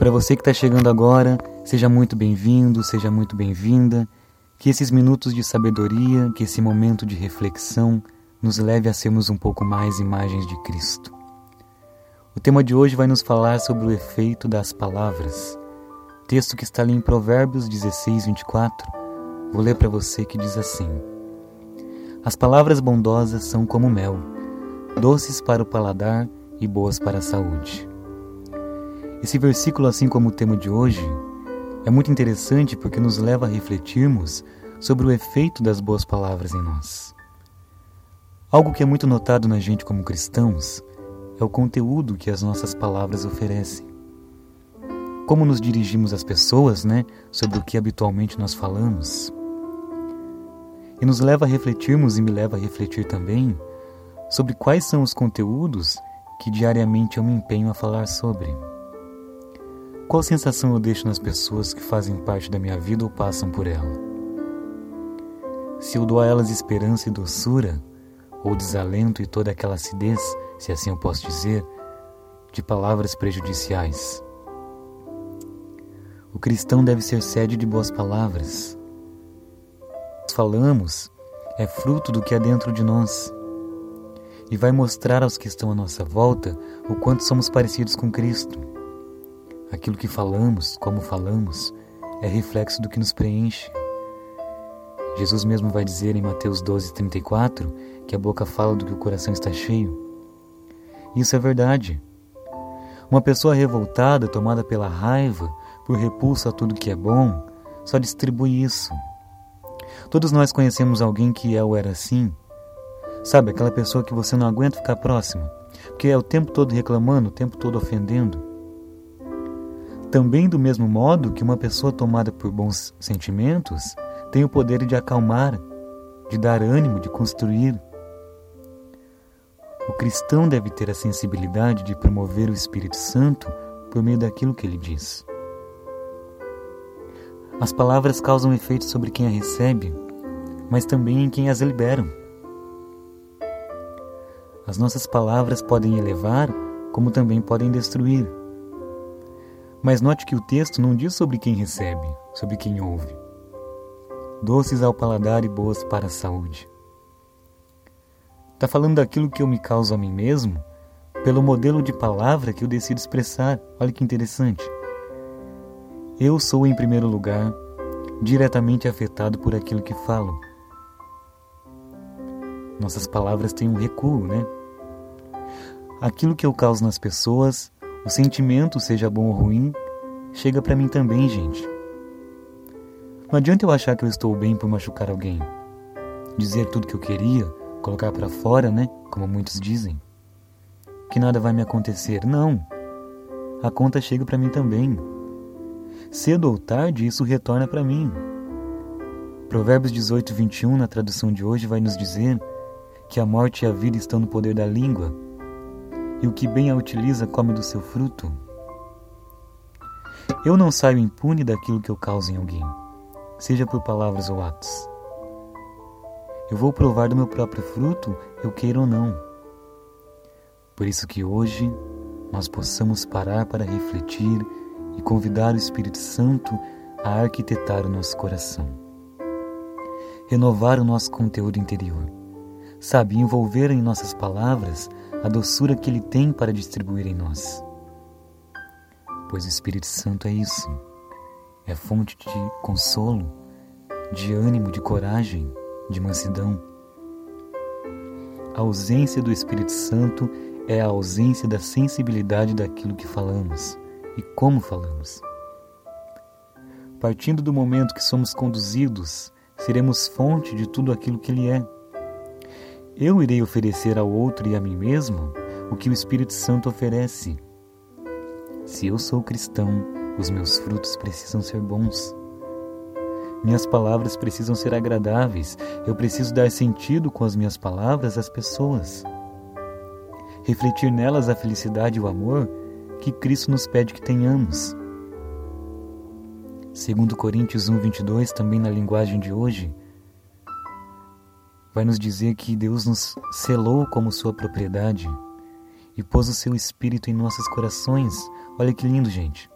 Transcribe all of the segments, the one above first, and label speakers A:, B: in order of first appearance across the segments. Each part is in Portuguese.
A: Para você que está chegando agora, seja muito bem-vindo, seja muito bem-vinda. Que esses minutos de sabedoria, que esse momento de reflexão nos leve a sermos um pouco mais imagens de Cristo. O tema de hoje vai nos falar sobre o efeito das palavras. Texto que está ali em Provérbios 16, 24. Vou ler para você que diz assim: As palavras bondosas são como mel, doces para o paladar e boas para a saúde. Esse versículo, assim como o tema de hoje, é muito interessante porque nos leva a refletirmos sobre o efeito das boas palavras em nós. Algo que é muito notado na gente como cristãos é o conteúdo que as nossas palavras oferecem. Como nos dirigimos às pessoas, né, sobre o que habitualmente nós falamos. E nos leva a refletirmos e me leva a refletir também sobre quais são os conteúdos que diariamente eu me empenho a falar sobre. Qual sensação eu deixo nas pessoas que fazem parte da minha vida ou passam por ela? Se eu dou a elas esperança e doçura, ou desalento e toda aquela acidez, se assim eu posso dizer, de palavras prejudiciais. O cristão deve ser sede de boas palavras. Falamos é fruto do que há dentro de nós e vai mostrar aos que estão à nossa volta o quanto somos parecidos com Cristo. Aquilo que falamos, como falamos, é reflexo do que nos preenche. Jesus mesmo vai dizer em Mateus 12:34 que a boca fala do que o coração está cheio. Isso é verdade. Uma pessoa revoltada, tomada pela raiva, por repulso a tudo que é bom, só distribui isso. Todos nós conhecemos alguém que é ou era assim. Sabe, aquela pessoa que você não aguenta ficar próximo, porque é o tempo todo reclamando, o tempo todo ofendendo. Também do mesmo modo que uma pessoa tomada por bons sentimentos tem o poder de acalmar, de dar ânimo, de construir. O cristão deve ter a sensibilidade de promover o Espírito Santo por meio daquilo que ele diz. As palavras causam efeito sobre quem a recebe, mas também em quem as liberam. As nossas palavras podem elevar, como também podem destruir. Mas note que o texto não diz sobre quem recebe, sobre quem ouve. Doces ao paladar e boas para a saúde. Está falando daquilo que eu me causo a mim mesmo pelo modelo de palavra que eu decido expressar. Olha que interessante. Eu sou, em primeiro lugar, diretamente afetado por aquilo que falo. Nossas palavras têm um recuo, né? Aquilo que eu causo nas pessoas, o sentimento, seja bom ou ruim, chega para mim também, gente. Não adianta eu achar que eu estou bem por machucar alguém, dizer tudo que eu queria colocar para fora, né? Como muitos dizem. Que nada vai me acontecer. Não. A conta chega para mim também. Cedo ou tarde, isso retorna para mim. Provérbios 18, 21, na tradução de hoje, vai nos dizer que a morte e a vida estão no poder da língua, e o que bem a utiliza come do seu fruto. Eu não saio impune daquilo que eu causo em alguém, seja por palavras ou atos. Eu vou provar do meu próprio fruto, eu queira ou não. Por isso que hoje nós possamos parar para refletir e convidar o Espírito Santo a arquitetar o nosso coração. Renovar o nosso conteúdo interior. Sabe, envolver em nossas palavras a doçura que Ele tem para distribuir em nós. Pois o Espírito Santo é isso. É fonte de consolo, de ânimo, de coragem, de mansidão. A ausência do Espírito Santo é a ausência da sensibilidade daquilo que falamos e como falamos. Partindo do momento que somos conduzidos, seremos fonte de tudo aquilo que Ele é. Eu irei oferecer ao outro e a mim mesmo o que o Espírito Santo oferece. Se eu sou cristão, os meus frutos precisam ser bons. Minhas palavras precisam ser agradáveis. Eu preciso dar sentido com as minhas palavras às pessoas. Refletir nelas a felicidade e o amor que Cristo nos pede que tenhamos. Segundo Coríntios 1:22, também na linguagem de hoje, vai nos dizer que Deus nos selou como sua propriedade e pôs o seu espírito em nossos corações. Olha que lindo, gente.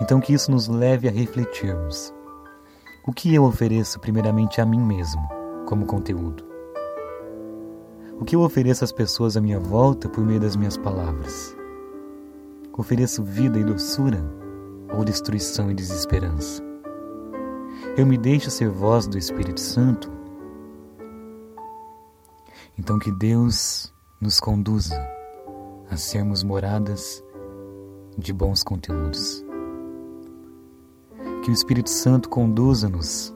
A: Então, que isso nos leve a refletirmos. O que eu ofereço primeiramente a mim mesmo, como conteúdo? O que eu ofereço às pessoas à minha volta por meio das minhas palavras? Ofereço vida e doçura ou destruição e desesperança? Eu me deixo ser voz do Espírito Santo? Então que Deus nos conduza a sermos moradas de bons conteúdos. Que o Espírito Santo conduza-nos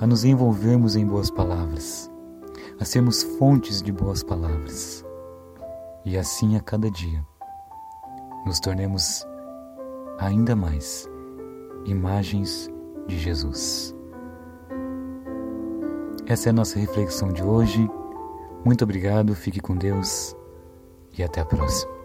A: a nos envolvermos em boas palavras, a sermos fontes de boas palavras e assim a cada dia nos tornemos ainda mais imagens de Jesus. Essa é a nossa reflexão de hoje. Muito obrigado, fique com Deus e até a próxima.